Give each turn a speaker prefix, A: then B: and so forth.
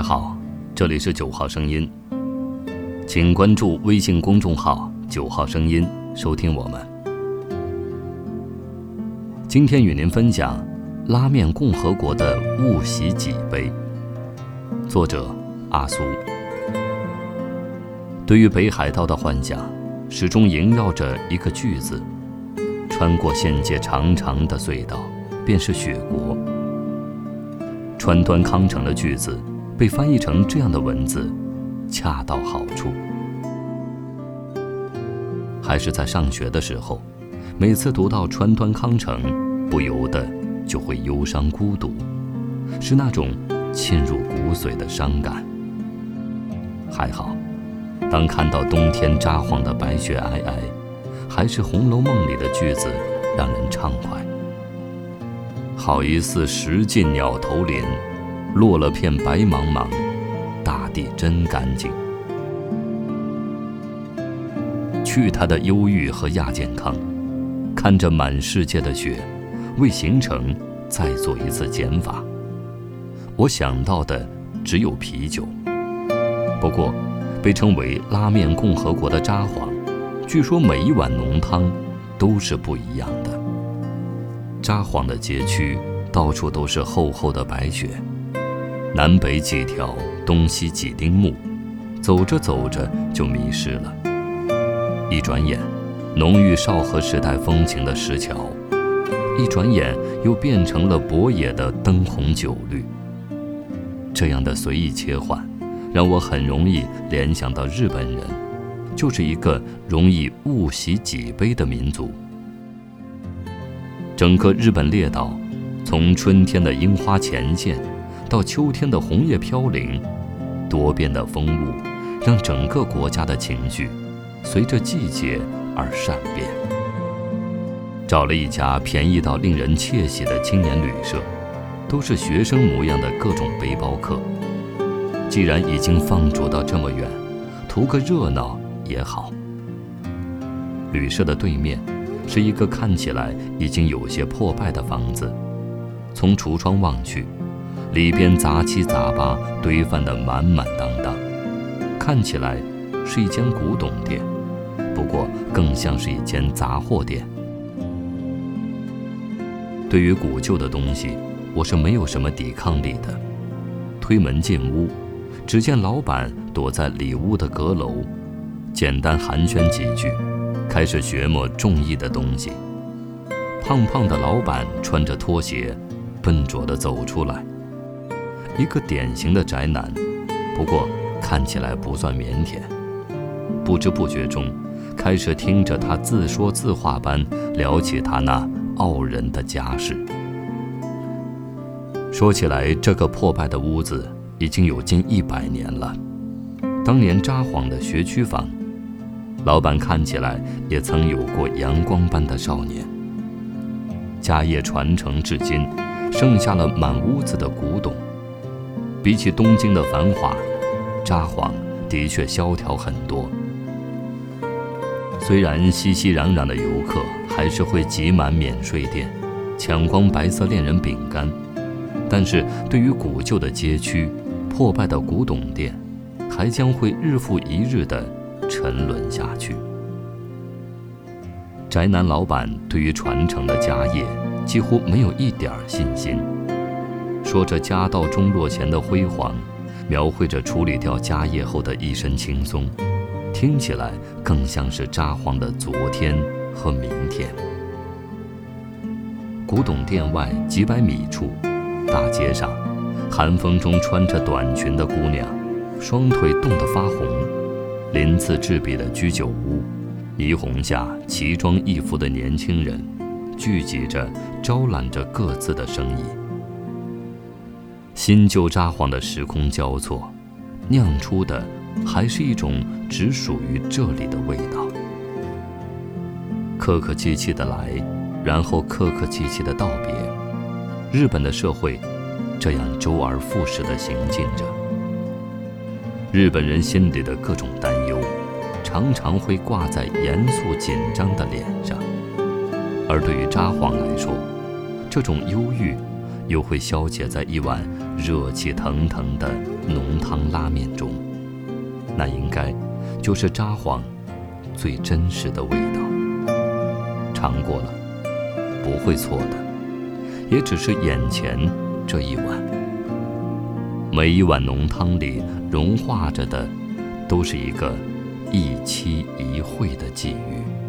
A: 家好，这里是九号声音，请关注微信公众号“九号声音”，收听我们。今天与您分享《拉面共和国的误袭几杯》，作者阿苏。对于北海道的幻想，始终萦绕着一个句子：穿过县界长长的隧道，便是雪国。川端康成的句子。被翻译成这样的文字，恰到好处。还是在上学的时候，每次读到川端康成，不由得就会忧伤孤独，是那种沁入骨髓的伤感。还好，当看到冬天札幌的白雪皑皑，还是《红楼梦》里的句子让人畅快。好一似石尽鸟头林。落了片白茫茫，大地真干净。去他的忧郁和亚健康，看着满世界的雪，为行程再做一次减法。我想到的只有啤酒。不过，被称为拉面共和国的札幌，据说每一碗浓汤都是不一样的。札幌的街区到处都是厚厚的白雪。南北几条，东西几丁目，走着走着就迷失了。一转眼，浓郁昭和时代风情的石桥；一转眼，又变成了博野的灯红酒绿。这样的随意切换，让我很容易联想到日本人，就是一个容易误喜己悲的民族。整个日本列岛，从春天的樱花前线。到秋天的红叶飘零，多变的风物让整个国家的情绪随着季节而善变。找了一家便宜到令人窃喜的青年旅社，都是学生模样的各种背包客。既然已经放逐到这么远，图个热闹也好。旅社的对面是一个看起来已经有些破败的房子，从橱窗望去。里边杂七杂八堆放的满满当当，看起来是一间古董店，不过更像是一间杂货店。对于古旧的东西，我是没有什么抵抗力的。推门进屋，只见老板躲在里屋的阁楼，简单寒暄几句，开始学摸中意的东西。胖胖的老板穿着拖鞋，笨拙地走出来。一个典型的宅男，不过看起来不算腼腆。不知不觉中，开始听着他自说自话般聊起他那傲人的家世。说起来，这个破败的屋子已经有近一百年了。当年札幌的学区房，老板看起来也曾有过阳光般的少年。家业传承至今，剩下了满屋子的古董。比起东京的繁华，札幌的确萧条很多。虽然熙熙攘攘的游客还是会挤满免税店，抢光白色恋人饼干，但是对于古旧的街区、破败的古董店，还将会日复一日地沉沦下去。宅男老板对于传承的家业几乎没有一点信心。说着家道中落前的辉煌，描绘着处理掉家业后的一身轻松，听起来更像是札幌的昨天和明天。古董店外几百米处，大街上，寒风中穿着短裙的姑娘，双腿冻得发红；鳞次栉比的居酒屋，霓虹下奇装异服的年轻人，聚集着招揽着各自的生意。新旧札幌的时空交错，酿出的还是一种只属于这里的味道。客客气气的来，然后客客气气的道别。日本的社会这样周而复始的行进着。日本人心里的各种担忧，常常会挂在严肃紧张的脸上，而对于札幌来说，这种忧郁。又会消解在一碗热气腾腾的浓汤拉面中，那应该就是札幌最真实的味道。尝过了，不会错的，也只是眼前这一碗。每一碗浓汤里融化着的，都是一个一期一会的际遇。